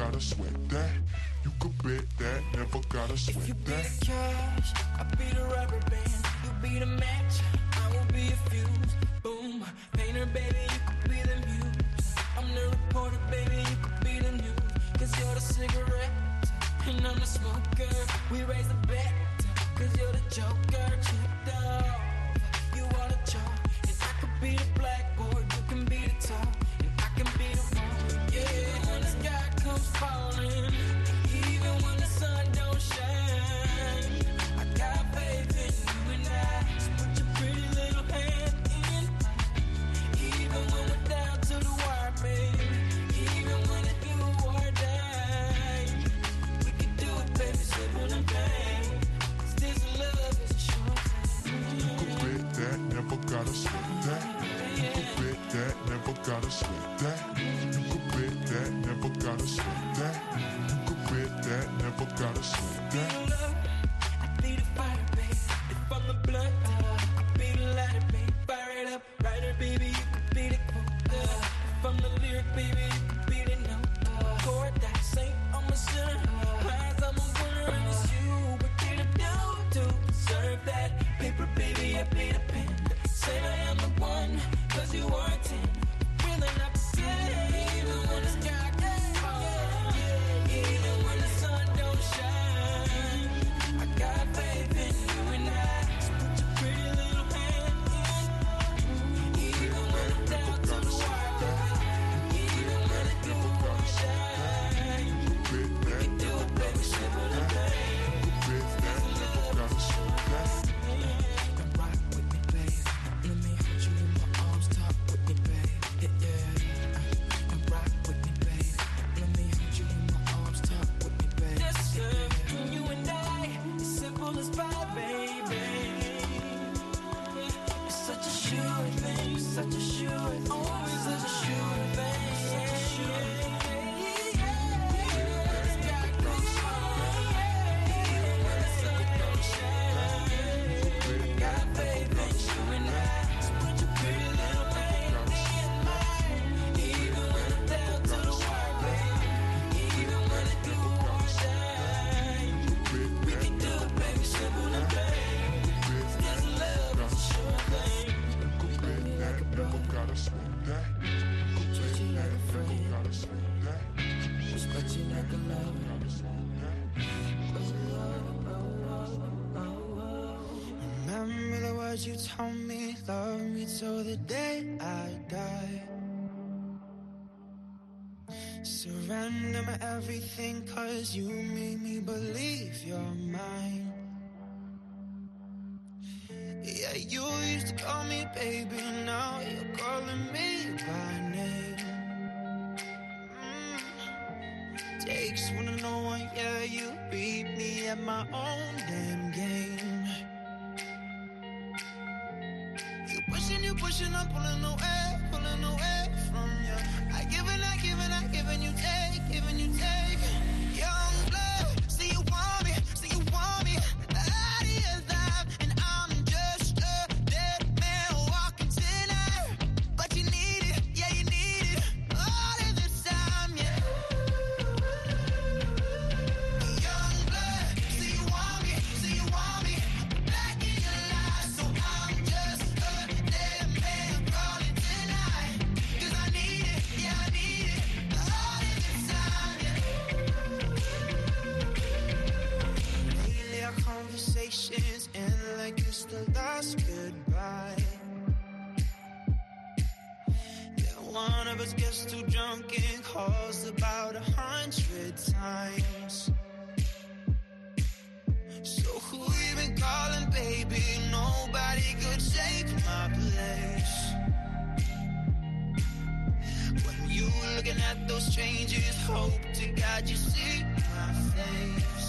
gotta sweat that. You could bet that, never gotta sweat that. words you told me Love me till the day I die. Surrender my everything Cause you made me believe you're mine. Yeah, you used to call me baby Now you're calling me by name. Mm. Takes one to know one, yeah You beat me at my own damn game. Pushing you, pushing, I'm pulling away, pulling away from you. I give it those changes, hope to God you see my face.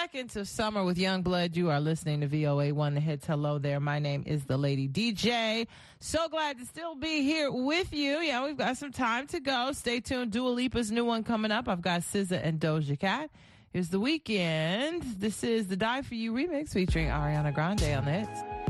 Seconds of summer with Young Blood. You are listening to VOA One The Hits. Hello there. My name is the Lady DJ. So glad to still be here with you. Yeah, we've got some time to go. Stay tuned. Dua Lipa's new one coming up. I've got SZA and Doja Cat. Here's the Weeknd. This is the Die For You remix featuring Ariana Grande on the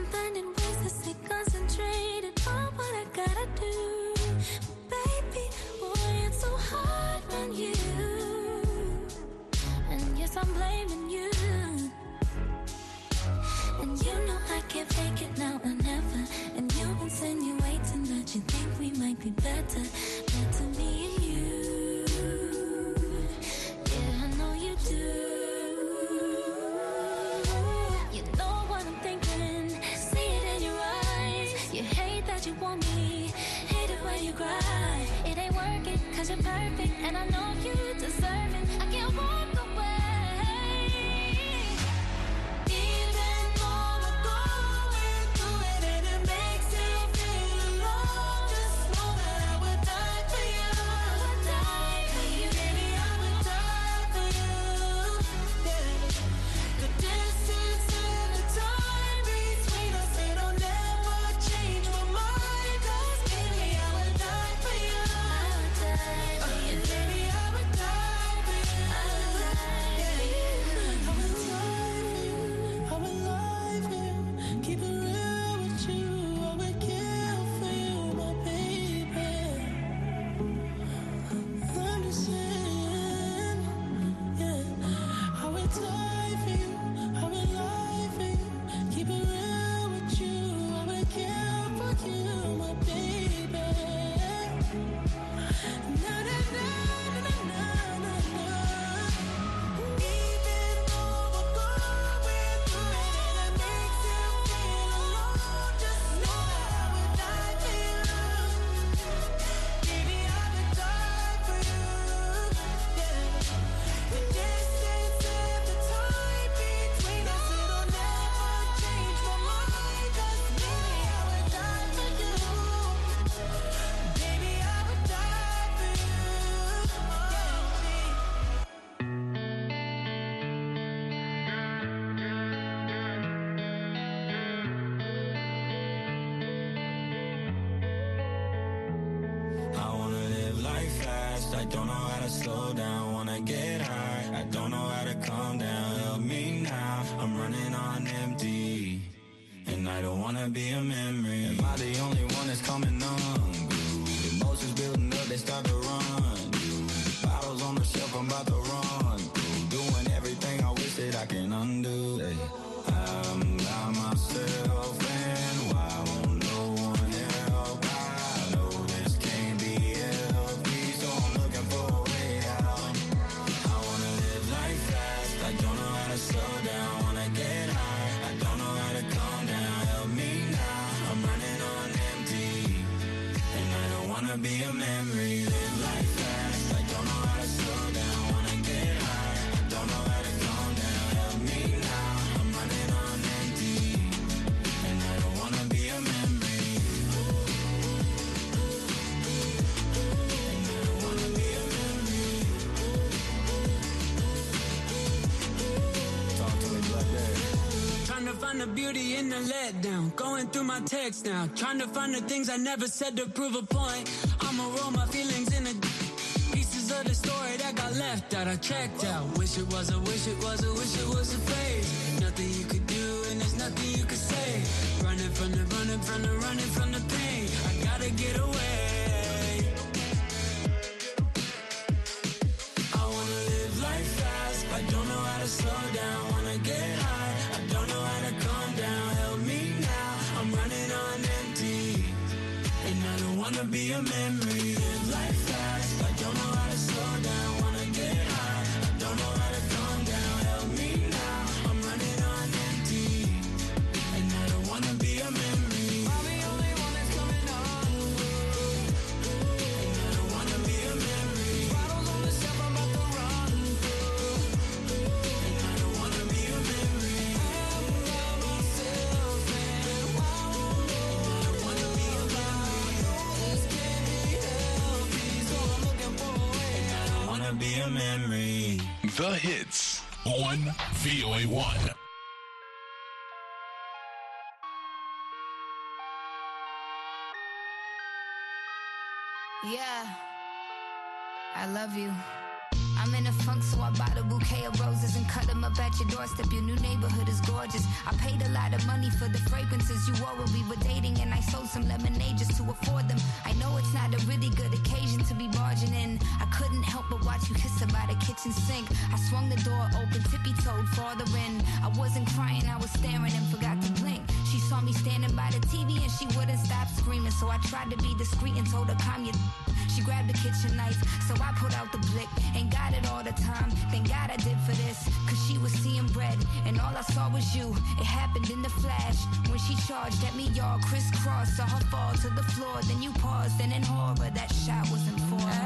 I'm finding ways to stay concentrated on what I gotta do. Baby, boy, it's so hard on you. And yes, I'm blaming you. And you know I can't fake it now or never. And you insinuating that you think we might be. Better And I know slow down. beauty in the letdown. Going through my text now, trying to find the things I never said to prove a point. I'ma roll my feelings in the pieces of the story that got left out. I checked out. Wish it was a wish, it was a wish, it was a phase. Nothing you could hits on VOA1. Yeah, I love you. at your doorstep. Your new neighborhood is gorgeous. I paid a lot of money for the fragrances you wore when we were dating, and I sold some lemonade just to afford them. I know it's not a really good occasion to be barging in. I couldn't help but watch you kiss her by the kitchen sink. I swung the door open, tippy toed farther in. I wasn't crying, I was staring and forgot to blink. She saw me standing by the TV and she wouldn't stop screaming, so I tried to be discreet and told her, calm your. She grabbed the kitchen knife, so I pulled out the blick. Ain't got it all the time. Thank God I did for this, cause she was was seeing red, and all I saw was you. It happened in the flash when she charged at me, y'all crisscross. Saw her fall to the floor, then you paused, and in horror, that shot was informed.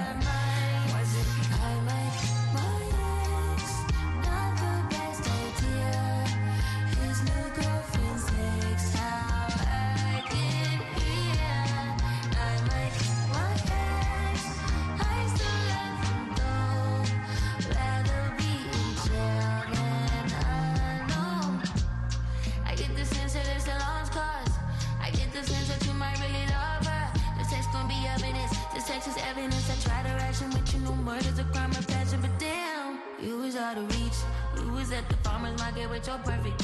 your perfect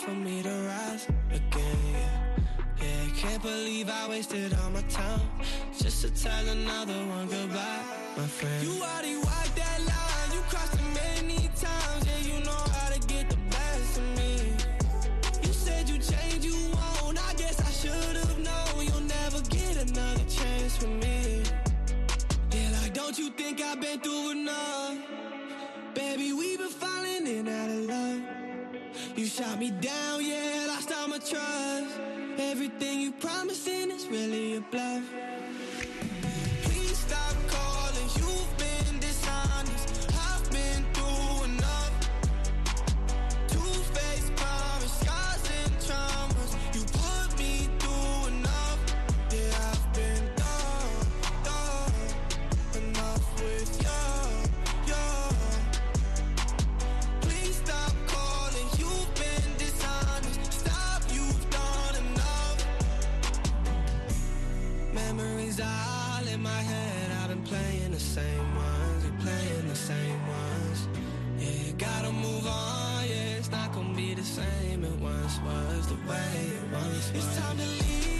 for me to rise again. Yeah, can't believe I wasted all my time just to tell another one goodbye, my friend. You already walked that line, you crossed it many times. Yeah, you know how to get the best of me. You said you changed, you won't. I guess I should've known you'll never get another chance for me. Yeah, like don't you think I've been through enough? shot me down, yeah, lost all my trust. Everything you promised in is really a bluff. same ones, we playing the same ones. Yeah, you gotta move on, yeah, it's not gonna be the same. It once was the way it once was. It's time to leave.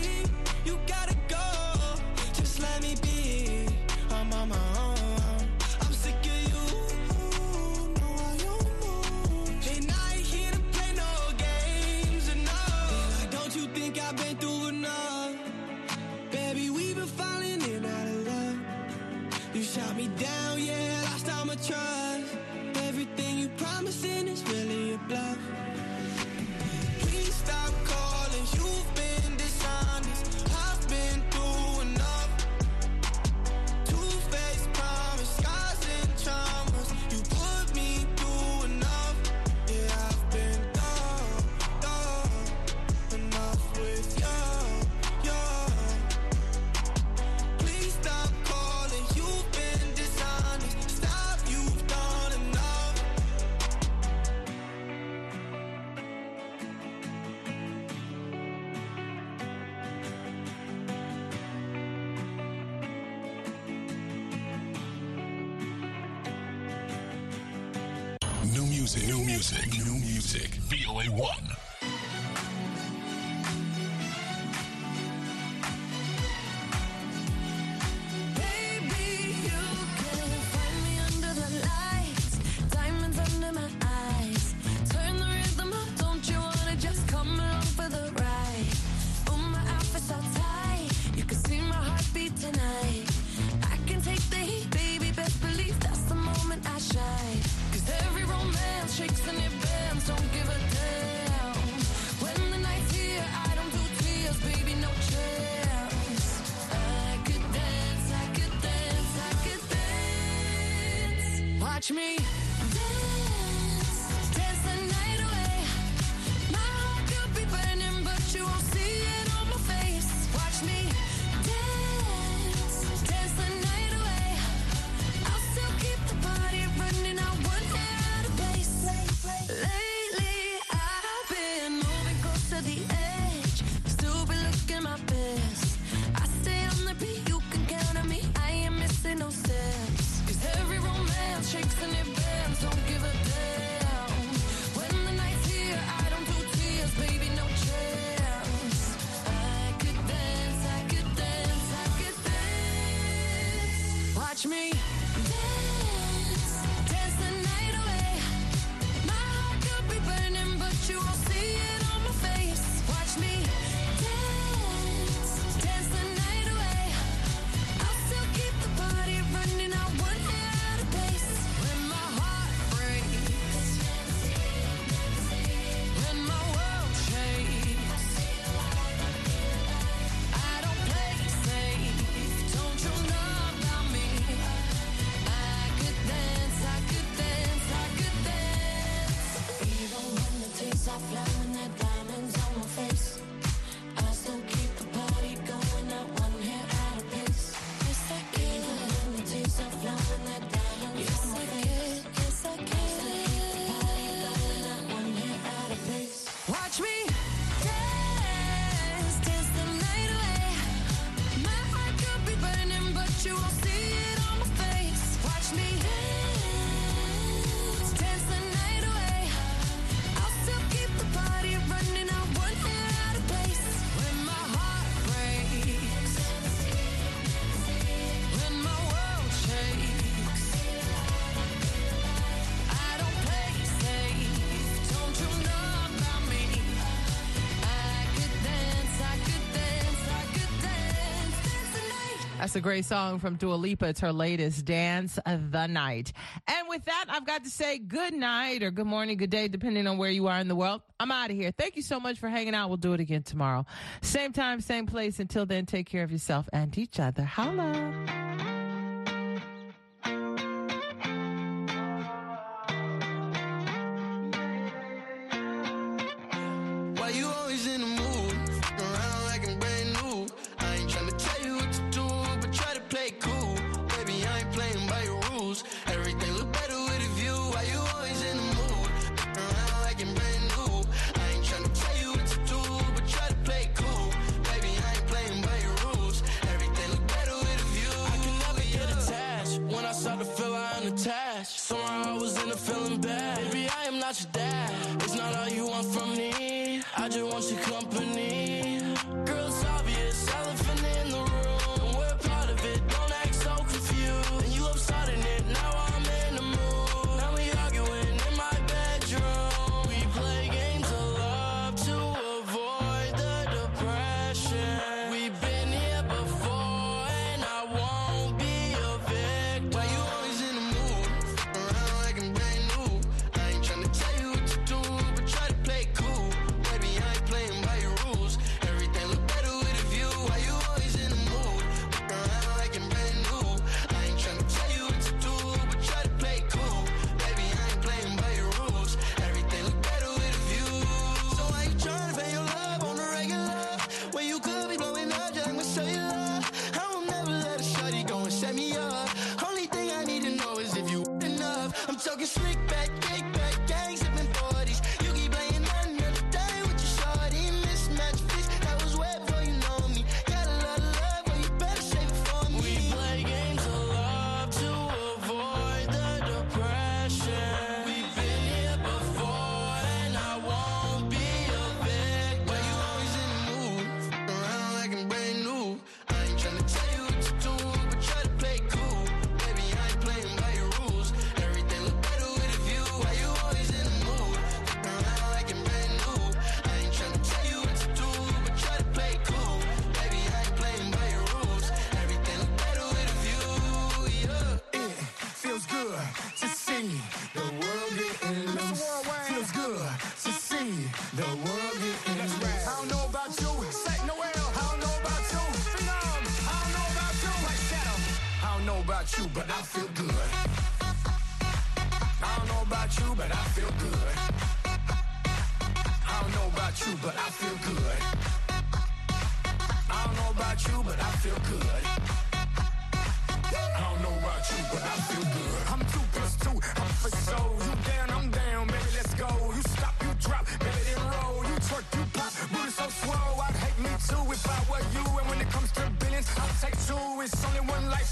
watch me. That's a great song from Dua Lipa. It's her latest, Dance the Night. And with that, I've got to say good night or good morning, good day, depending on where you are in the world. I'm out of here. Thank you so much for hanging out. We'll do it again tomorrow. Same time, same place. Until then, take care of yourself and each other. Holla.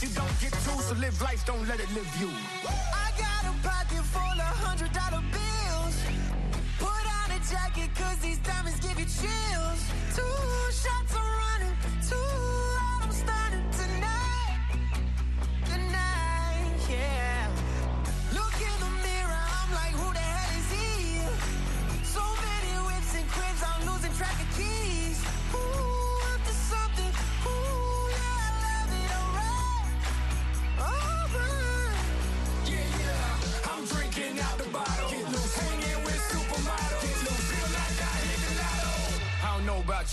that you don't get to, so live life, don't let it live you. I got a pocket full of hundred dollar bills. Put on a jacket, cause these diamonds give you chills. Two shots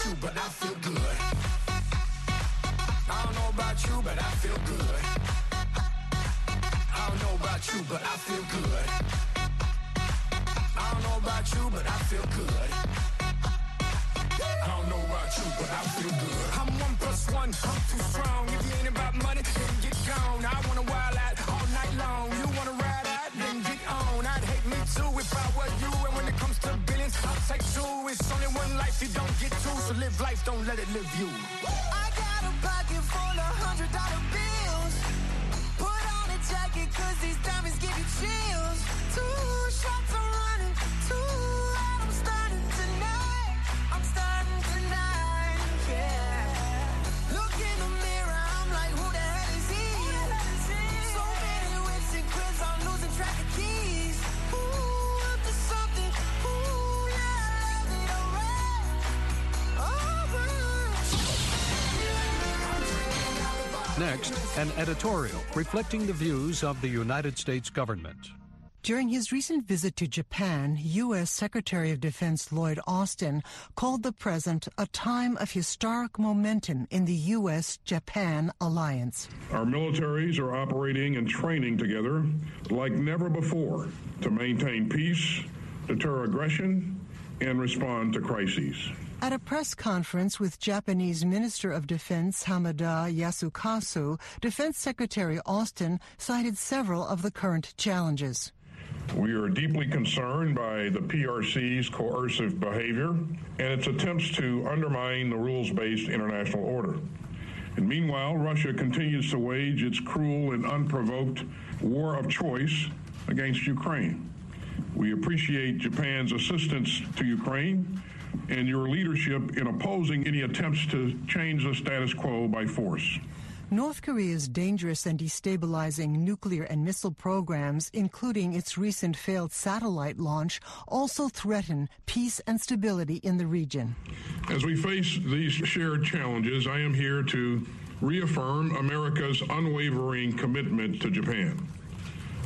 you, but I feel good. I don't know about you, but I feel good. I don't know about you, but I feel good. I don't know about you, but I feel good. I don't know about you, but I feel good. I'm one plus one, I'm too strong. If you ain't about money, then get gone. I wanna wild. life, don't let it live you. I got a pocket full of hundred dollar bills. Put on a jacket, cause these diamonds give you chills. Too Next, an editorial reflecting the views of the United States government. During his recent visit to Japan, U.S. Secretary of Defense Lloyd Austin called the present a time of historic momentum in the U.S.-Japan alliance. Our militaries are operating and training together like never before to maintain peace, deter aggression, and respond to crises. At a press conference with Japanese Minister of Defense Hamada Yasukazu, Defense Secretary Austin cited several of the current challenges. We are deeply concerned by the PRC's coercive behavior and its attempts to undermine the rules based international order. And meanwhile, Russia continues to wage its cruel and unprovoked war of choice against Ukraine. We appreciate Japan's assistance to Ukraine and your leadership in opposing any attempts to change the status quo by force. North Korea's dangerous and destabilizing nuclear and missile programs, including its recent failed satellite launch, also threaten peace and stability in the region. As we face these shared challenges, I am here to reaffirm America's unwavering commitment to Japan.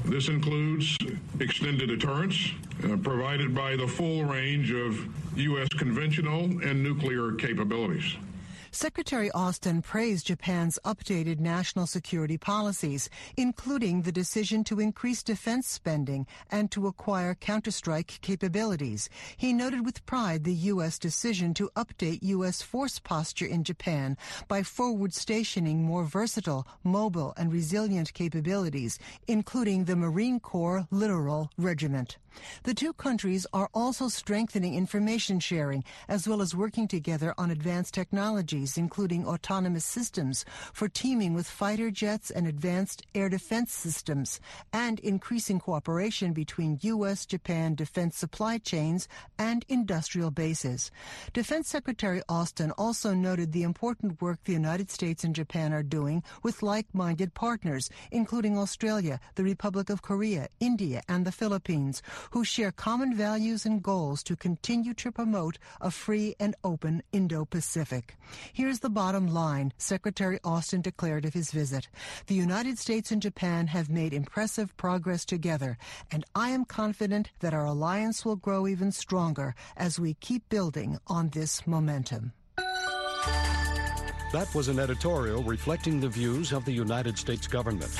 This includes extended deterrence uh, provided by the full range of U.S. conventional and nuclear capabilities. Secretary Austin praised Japan's updated national security policies, including the decision to increase defense spending and to acquire counterstrike capabilities. He noted with pride the U.S. decision to update U.S. force posture in Japan by forward stationing more versatile, mobile, and resilient capabilities, including the Marine Corps Littoral Regiment. The two countries are also strengthening information sharing as well as working together on advanced technologies, including autonomous systems for teaming with fighter jets and advanced air defense systems, and increasing cooperation between U.S. Japan defense supply chains and industrial bases. Defense Secretary Austin also noted the important work the United States and Japan are doing with like-minded partners, including Australia, the Republic of Korea, India, and the Philippines, who share common values and goals to continue to promote a free and open Indo-Pacific. Here's the bottom line Secretary Austin declared of his visit. The United States and Japan have made impressive progress together, and I am confident that our alliance will grow even stronger as we keep building on this momentum. That was an editorial reflecting the views of the United States government.